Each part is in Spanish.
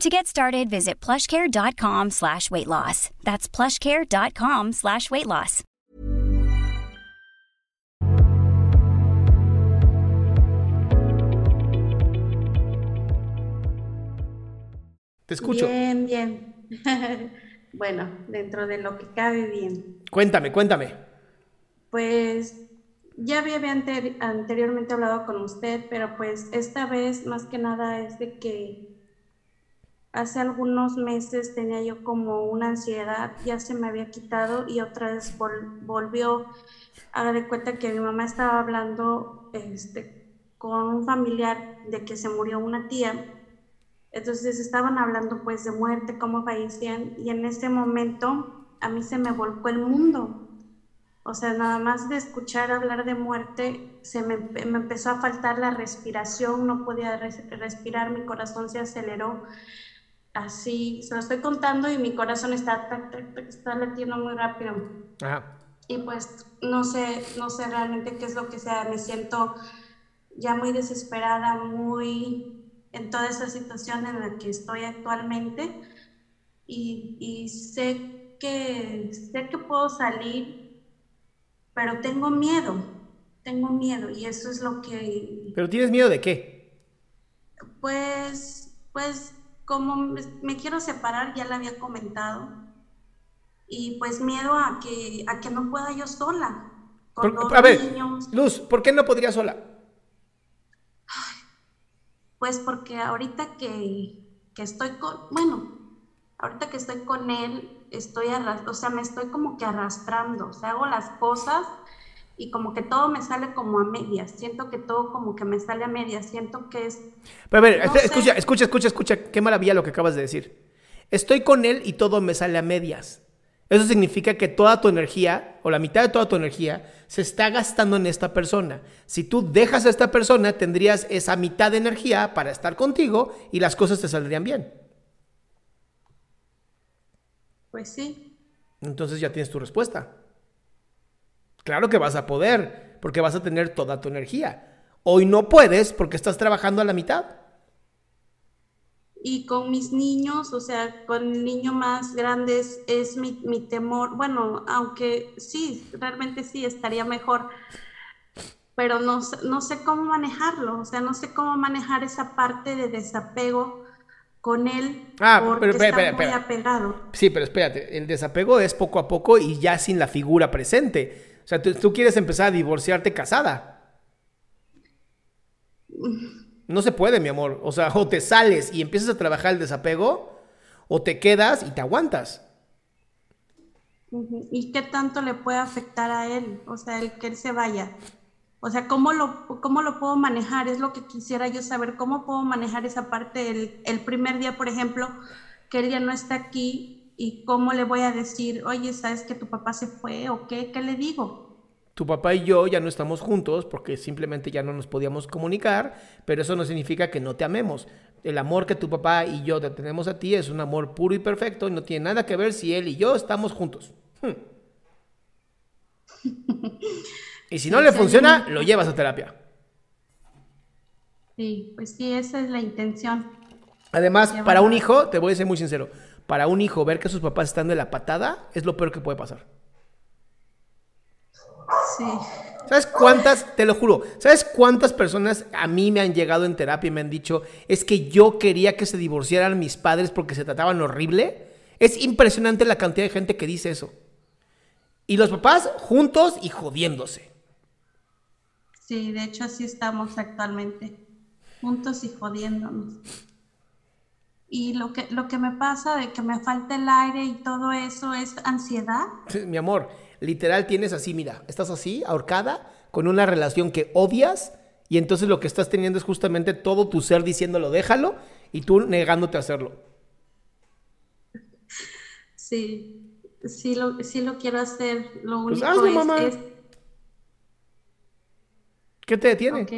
To get started, visit plushcare.com slash weight loss. That's plushcare.com slash weight loss. Te escucho. Bien, bien. bueno, dentro de lo que cabe bien. Cuéntame, cuéntame. Pues ya había ante- anteriormente hablado con usted, pero pues esta vez más que nada es de que hace algunos meses tenía yo como una ansiedad, ya se me había quitado y otra vez vol- volvió. Haga de cuenta que mi mamá estaba hablando este, con un familiar de que se murió una tía. Entonces estaban hablando pues de muerte, cómo fallecían y en ese momento a mí se me volcó el mundo. O sea, nada más de escuchar hablar de muerte, se me, me empezó a faltar la respiración, no podía res- respirar, mi corazón se aceleró. Así, se lo estoy contando y mi corazón está, tac, tac, tac, está latiendo muy rápido. Ajá. Y pues no sé, no sé realmente qué es lo que sea, me siento ya muy desesperada, muy en toda esa situación en la que estoy actualmente y, y sé que sé que puedo salir, pero tengo miedo, tengo miedo y eso es lo que ¿Pero tienes miedo de qué? pues pues como me, me quiero separar, ya le había comentado. Y pues miedo a que a que no pueda yo sola con Por- a ver, niños. Luz, ¿por qué no podría sola? Pues porque ahorita que, que estoy con, bueno, ahorita que estoy con él, estoy arrastrando, o sea, me estoy como que arrastrando, o sea, hago las cosas y como que todo me sale como a medias, siento que todo como que me sale a medias, siento que es, Pero a ver, No espera, sé. escucha, escucha, escucha, escucha. Qué maravilla lo que acabas de decir. Estoy con él y todo me sale a medias. Eso significa que toda tu energía, o la mitad de toda tu energía, se está gastando en esta persona. Si tú dejas a esta persona, tendrías esa mitad de energía para estar contigo y las cosas te saldrían bien. pues sí, Entonces ya tienes tu respuesta. Claro que vas a poder, porque vas a tener toda tu energía. Hoy no puedes porque estás trabajando a la mitad. Y con mis niños, o sea, con el niño más grande es, es mi, mi temor. Bueno, aunque sí, realmente sí, estaría mejor, pero no, sé- no sé cómo manejarlo, o sea, no sé cómo manejar esa parte de desapego con él Ah, porque pero espera, está muy apegado. Sí, pero espérate, el desapego es poco a poco y ya sin la figura presente. O sea, tú, quieres empezar a divorciarte casada. No se puede, mi amor. O sea, o te sales y empiezas a trabajar el desapego, o te quedas y te aguantas. ¿Y qué tanto le puede afectar a él? O sea, el que él se vaya. O sea, ¿cómo lo, cómo lo puedo manejar? Es lo que quisiera yo saber. ¿Cómo puedo manejar esa parte el, el primer día, por ejemplo, que él ya no está aquí? ¿Y cómo le voy a decir, oye, ¿sabes que tu papá se fue? ¿O qué? ¿Qué le digo? Tu papá y yo ya no estamos juntos porque simplemente ya no nos podíamos comunicar, pero eso no significa que no te amemos. El amor que tu papá y yo te tenemos a ti es un amor puro y perfecto y no tiene nada que ver si él y yo estamos juntos. Hmm. Y si no le funciona, lo llevas a terapia. Sí, pues sí, esa es la intención. Además, para un hijo, te voy a ser muy sincero, para un hijo ver que sus papás están de la patada es lo peor que puede pasar. Sí. ¿Sabes cuántas, te lo juro, ¿sabes cuántas personas a mí me han llegado en terapia y me han dicho, es que yo quería que se divorciaran mis padres porque se trataban horrible? Es impresionante la cantidad de gente que dice eso. Y los papás juntos y jodiéndose. Sí, de hecho así estamos actualmente, juntos y jodiéndonos. Y lo que, lo que me pasa de que me falta el aire y todo eso es ansiedad. Mi amor, literal tienes así, mira, estás así, ahorcada, con una relación que odias y entonces lo que estás teniendo es justamente todo tu ser diciéndolo, déjalo y tú negándote a hacerlo. Sí, sí lo, sí lo quiero hacer. Lo Pues único hazlo, es, mamá. es- ¿Qué te detiene? ok.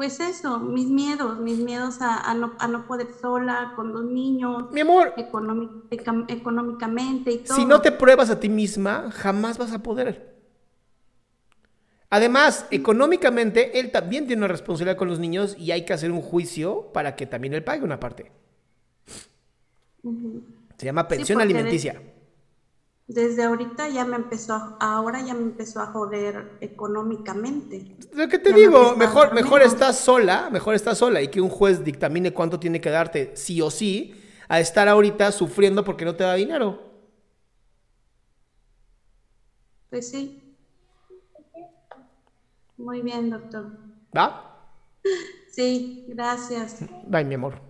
Pues eso, mis miedos, mis miedos a, a no, a no poder sola con los niños, Mi amor, económicamente y todo. si no te pruebas a ti misma, jamás vas a poder. Además, económicamente, él también tiene una responsabilidad con los niños y hay que hacer un juicio para que también él pague una parte. Se llama pensión de- alimenticia. Desde ahorita ya me empezó, a- ahora ya me empezó a joder económicamente. Lo que te Ya digo, mejor, mejor estás sola, mejor estás sola y que un juez dictamine cuánto tiene que darte sí o sí, a estar ahorita sufriendo porque no te da dinero. Pues sí. Muy bien, doctor. ¿Va? Sí, gracias. Bye, mi amor.